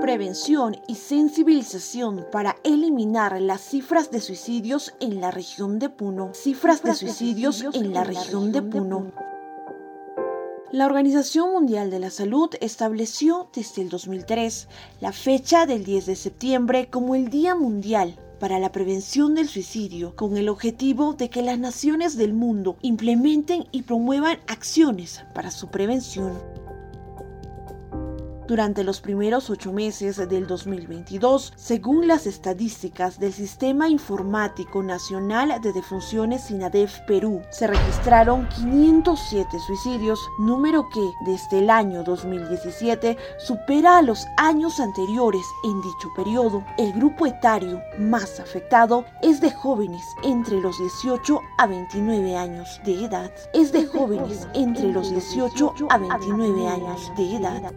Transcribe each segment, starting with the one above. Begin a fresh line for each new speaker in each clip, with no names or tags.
Prevención y sensibilización para eliminar las cifras de suicidios en la región de Puno. Cifras de suicidios en la región de Puno. La Organización Mundial de la Salud estableció desde el 2003 la fecha del 10 de septiembre como el Día Mundial para la prevención del suicidio con el objetivo de que las naciones del mundo implementen y promuevan acciones para su prevención. Durante los primeros ocho meses del 2022, según las estadísticas del Sistema Informático Nacional de Defunciones SINADEF Perú, se registraron 507 suicidios, número que desde el año 2017 supera a los años anteriores en dicho periodo. El grupo etario más afectado es de jóvenes entre los 18 a 29 años de edad. Es de jóvenes entre los 18 a 29 años de edad.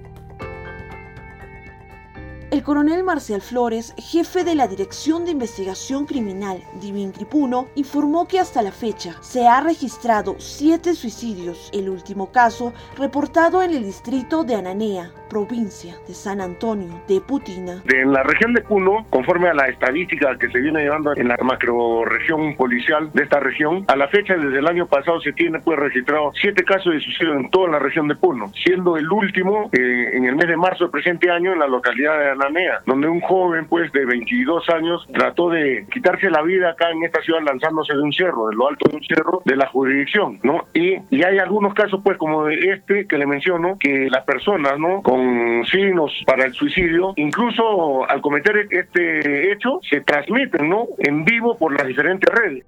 El coronel Marcial Flores, jefe de la Dirección de Investigación Criminal Divin Cripuno, informó que hasta la fecha se ha registrado siete suicidios, el último caso reportado en el distrito de Ananea, provincia de San Antonio de Putina.
En la región de Puno, conforme a la estadística que se viene llevando en la macroregión policial de esta región, a la fecha desde el año pasado se tiene pues registrado siete casos de suicidio en toda la región de Puno, siendo el último eh, en el mes de marzo del presente año en la localidad de Ananea, donde un joven pues de 22 años trató de quitarse la vida acá en esta ciudad lanzándose de un cerro, de lo alto de un cerro de la jurisdicción, ¿no? Y, y hay algunos casos pues como este que le menciono, que las personas, ¿no? Con signos para el suicidio, incluso al cometer este hecho, se transmiten ¿no? en vivo por las diferentes redes.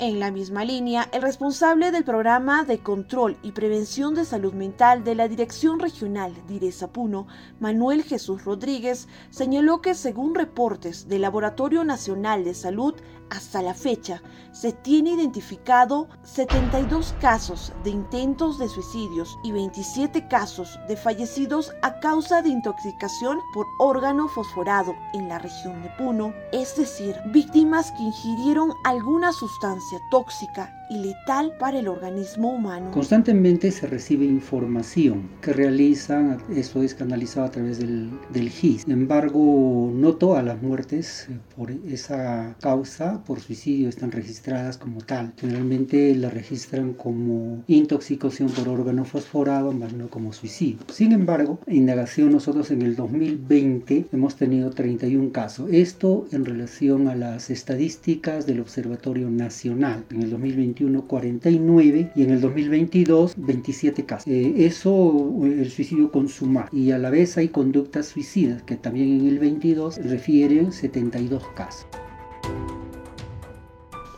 En la misma línea, el responsable del programa de control y prevención de salud mental de la Dirección Regional Direza Puno, Manuel Jesús Rodríguez, señaló que según reportes del Laboratorio Nacional de Salud, hasta la fecha se tiene identificado 72 casos de intentos de suicidios y 27 casos de fallecidos a causa de intoxicación por órgano fosforado en la región de Puno, es decir, víctimas que ingirieron alguna sustancia tóxica y letal para el organismo humano.
Constantemente se recibe información que realizan, eso es canalizado a través del, del GIS. Sin embargo, no todas las muertes eh, por esa causa, por suicidio, están registradas como tal. Generalmente la registran como intoxicación por órgano fosforado, más no como suicidio. Sin embargo, indagación nosotros en el 2020 hemos tenido 31 casos. Esto en relación a las estadísticas del Observatorio Nacional. En el 2021 49 y en el 2022 27 casos. Eh, eso el suicidio consumado y a la vez hay conductas suicidas que también en el 22 refieren 72 casos.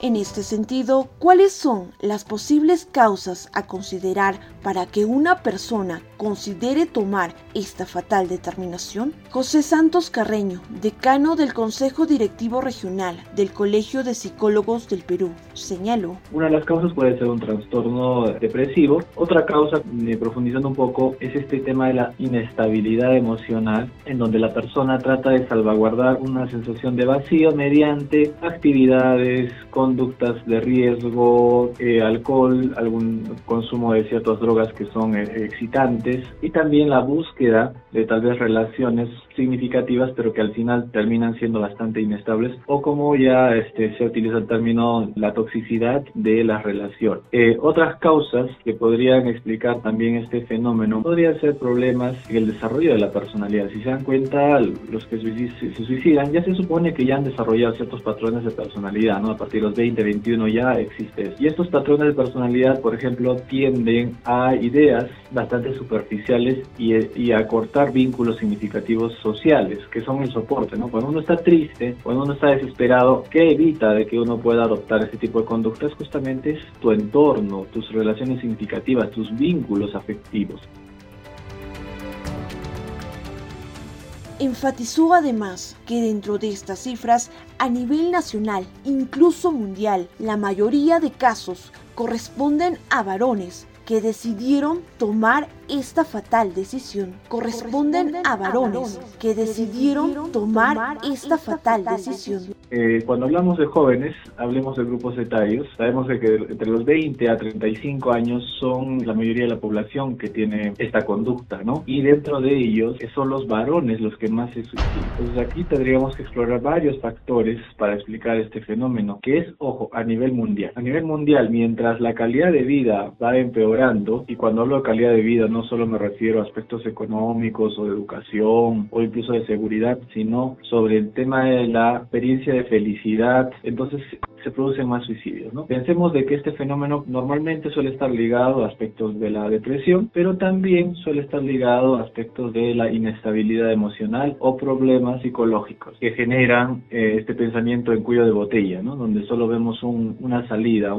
En este sentido, ¿cuáles son las posibles causas a considerar para que una persona considere tomar esta fatal determinación? José Santos Carreño, decano del Consejo Directivo Regional del Colegio de Psicólogos del Perú, señaló.
Una de las causas puede ser un trastorno depresivo. Otra causa, eh, profundizando un poco, es este tema de la inestabilidad emocional, en donde la persona trata de salvaguardar una sensación de vacío mediante actividades con conductas de riesgo, eh, alcohol, algún consumo de ciertas drogas que son eh, excitantes y también la búsqueda de tal vez relaciones significativas pero que al final terminan siendo bastante inestables o como ya este, se utiliza el término la toxicidad de la relación. Eh, otras causas que podrían explicar también este fenómeno podrían ser problemas en el desarrollo de la personalidad. Si se dan cuenta, los que se suicidan ya se supone que ya han desarrollado ciertos patrones de personalidad, ¿no? A partir de los 2021 ya existe. Y estos patrones de personalidad, por ejemplo, tienden a ideas bastante superficiales y, a cortar vínculos significativos sociales, que son el soporte, ¿no? Cuando uno está triste, cuando uno está desesperado, ¿qué evita de que uno pueda adoptar este tipo de conductas? Justamente es tu entorno, tus relaciones significativas, tus vínculos afectivos.
Enfatizó además que dentro de estas cifras, a nivel nacional, incluso mundial, la mayoría de casos corresponden a varones que decidieron tomar esta fatal decisión corresponden a varones que decidieron tomar esta fatal decisión.
Eh, cuando hablamos de jóvenes, hablemos de grupos etarios. Sabemos que entre los 20 a 35 años son la mayoría de la población que tiene esta conducta, ¿no? Y dentro de ellos son los varones los que más se suicidan. Entonces aquí tendríamos que explorar varios factores para explicar este fenómeno, que es, ojo, a nivel mundial. A nivel mundial, mientras la calidad de vida va empeorando, y cuando hablo de calidad de vida no solo me refiero a aspectos económicos o de educación o incluso de seguridad, sino sobre el tema de la experiencia de felicidad, entonces se producen más suicidios. ¿no? Pensemos de que este fenómeno normalmente suele estar ligado a aspectos de la depresión, pero también suele estar ligado a aspectos de la inestabilidad emocional o problemas psicológicos que generan eh, este pensamiento en cuello de botella, ¿no? donde solo vemos una salida.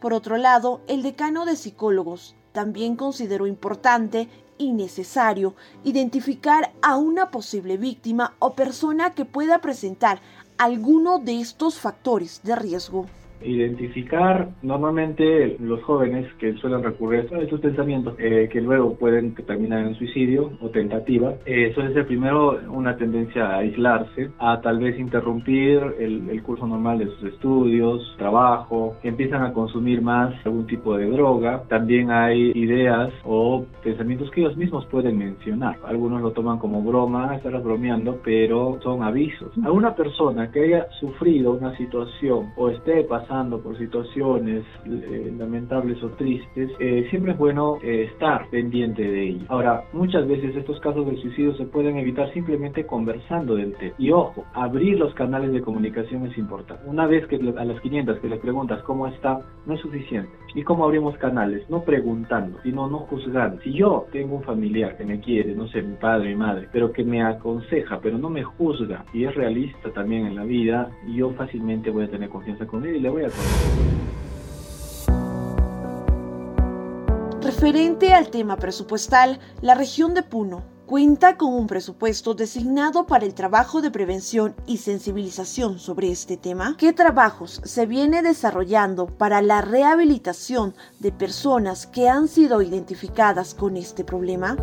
Por otro lado, el decano de psicólogos también consideró importante y necesario identificar a una posible víctima o persona que pueda presentar alguno de estos factores de riesgo
identificar normalmente los jóvenes que suelen recurrir a estos pensamientos eh, que luego pueden terminar en suicidio o tentativa. Eh, suele ser primero una tendencia a aislarse a tal vez interrumpir el, el, curso normal de sus estudios trabajo empiezan a consumir más algún tipo de droga. También hay ideas o pensamientos que ellos mismos pueden mencionar. Algunos lo toman como broma estarás bromeando pero son avisos. A una persona que haya sufrido una situación o esté pasando pasando por situaciones eh, lamentables o tristes, eh, siempre es bueno eh, estar pendiente de ello. Ahora, muchas veces estos casos de suicidio se pueden evitar simplemente conversando del tema. Y ojo, abrir los canales de comunicación es importante. Una vez que a las 500 que le preguntas cómo está, no es suficiente. ¿Y cómo abrimos canales? No preguntando, sino no juzgando. Si yo tengo un familiar que me quiere, no sé, mi padre, mi madre, pero que me aconseja, pero no me juzga y es realista también en la vida, yo fácilmente voy a tener confianza con él y le voy
Referente al tema presupuestal, la región de Puno cuenta con un presupuesto designado para el trabajo de prevención y sensibilización sobre este tema. ¿Qué trabajos se viene desarrollando para la rehabilitación de personas que han sido identificadas con este problema?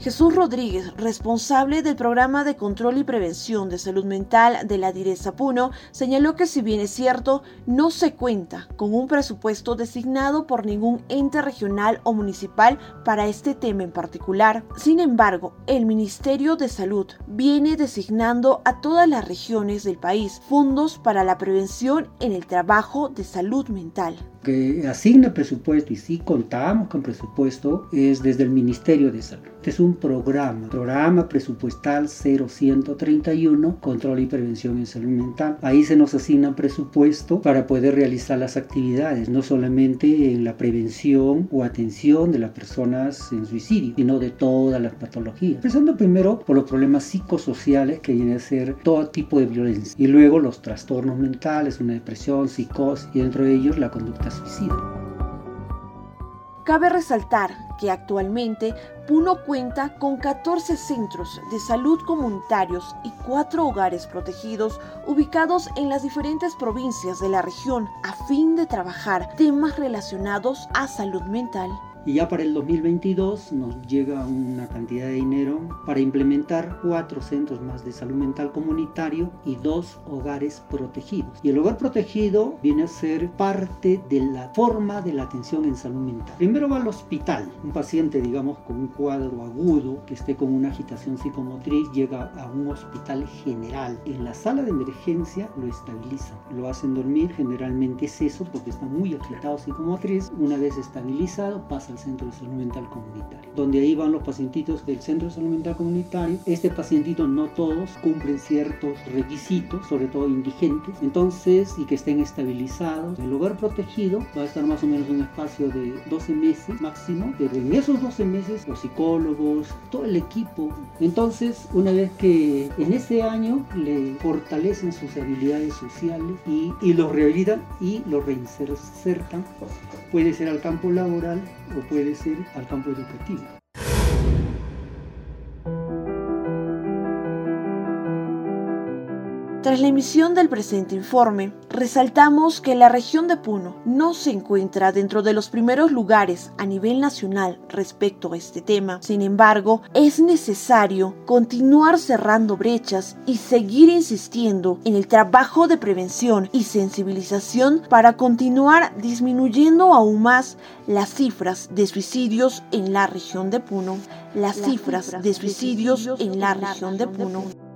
Jesús Rodríguez, responsable del programa de control y prevención de salud mental de la Direza Puno, señaló que si bien es cierto, no se cuenta con un presupuesto designado por ningún ente regional o municipal para este tema en particular. Sin embargo, el Ministerio de Salud viene designando a todas las regiones del país fondos para la prevención en el trabajo de salud mental
que asigna presupuesto y si contamos con presupuesto es desde el Ministerio de Salud. Este es un programa, programa presupuestal 0131, control y prevención en salud mental. Ahí se nos asigna presupuesto para poder realizar las actividades, no solamente en la prevención o atención de las personas en suicidio, sino de todas las patologías. Empezando primero por los problemas psicosociales que viene a ser todo tipo de violencia y luego los trastornos mentales, una depresión, psicosis y dentro de ellos la conducta
Cabe resaltar que actualmente Puno cuenta con 14 centros de salud comunitarios y 4 hogares protegidos ubicados en las diferentes provincias de la región a fin de trabajar temas relacionados a salud mental.
Y ya para el 2022 nos llega una cantidad de dinero para implementar cuatro centros más de salud mental comunitario y dos hogares protegidos. Y el hogar protegido viene a ser parte de la forma de la atención en salud mental. Primero va al hospital. Un paciente, digamos, con un cuadro agudo que esté con una agitación psicomotriz llega a un hospital general. En la sala de emergencia lo estabilizan. Lo hacen dormir, generalmente es eso porque está muy agitado psicomotriz. Una vez estabilizado pasa al centro de salud mental comunitario, donde ahí van los pacientitos del centro de salud mental comunitario. Este pacientito no todos cumplen ciertos requisitos, sobre todo indigentes, entonces y que estén estabilizados. El hogar protegido va a estar más o menos un espacio de 12 meses máximo, pero en esos 12 meses los psicólogos, todo el equipo, entonces una vez que en ese año le fortalecen sus habilidades sociales y, y los rehabilitan y los reinsertan, puede ser al campo laboral o puede ser al campo educativo.
Tras la emisión del presente informe, resaltamos que la región de Puno no se encuentra dentro de los primeros lugares a nivel nacional respecto a este tema. Sin embargo, es necesario continuar cerrando brechas y seguir insistiendo en el trabajo de prevención y sensibilización para continuar disminuyendo aún más las cifras de suicidios en la región de Puno. Las, cifras, de suicidios en la región de Puno.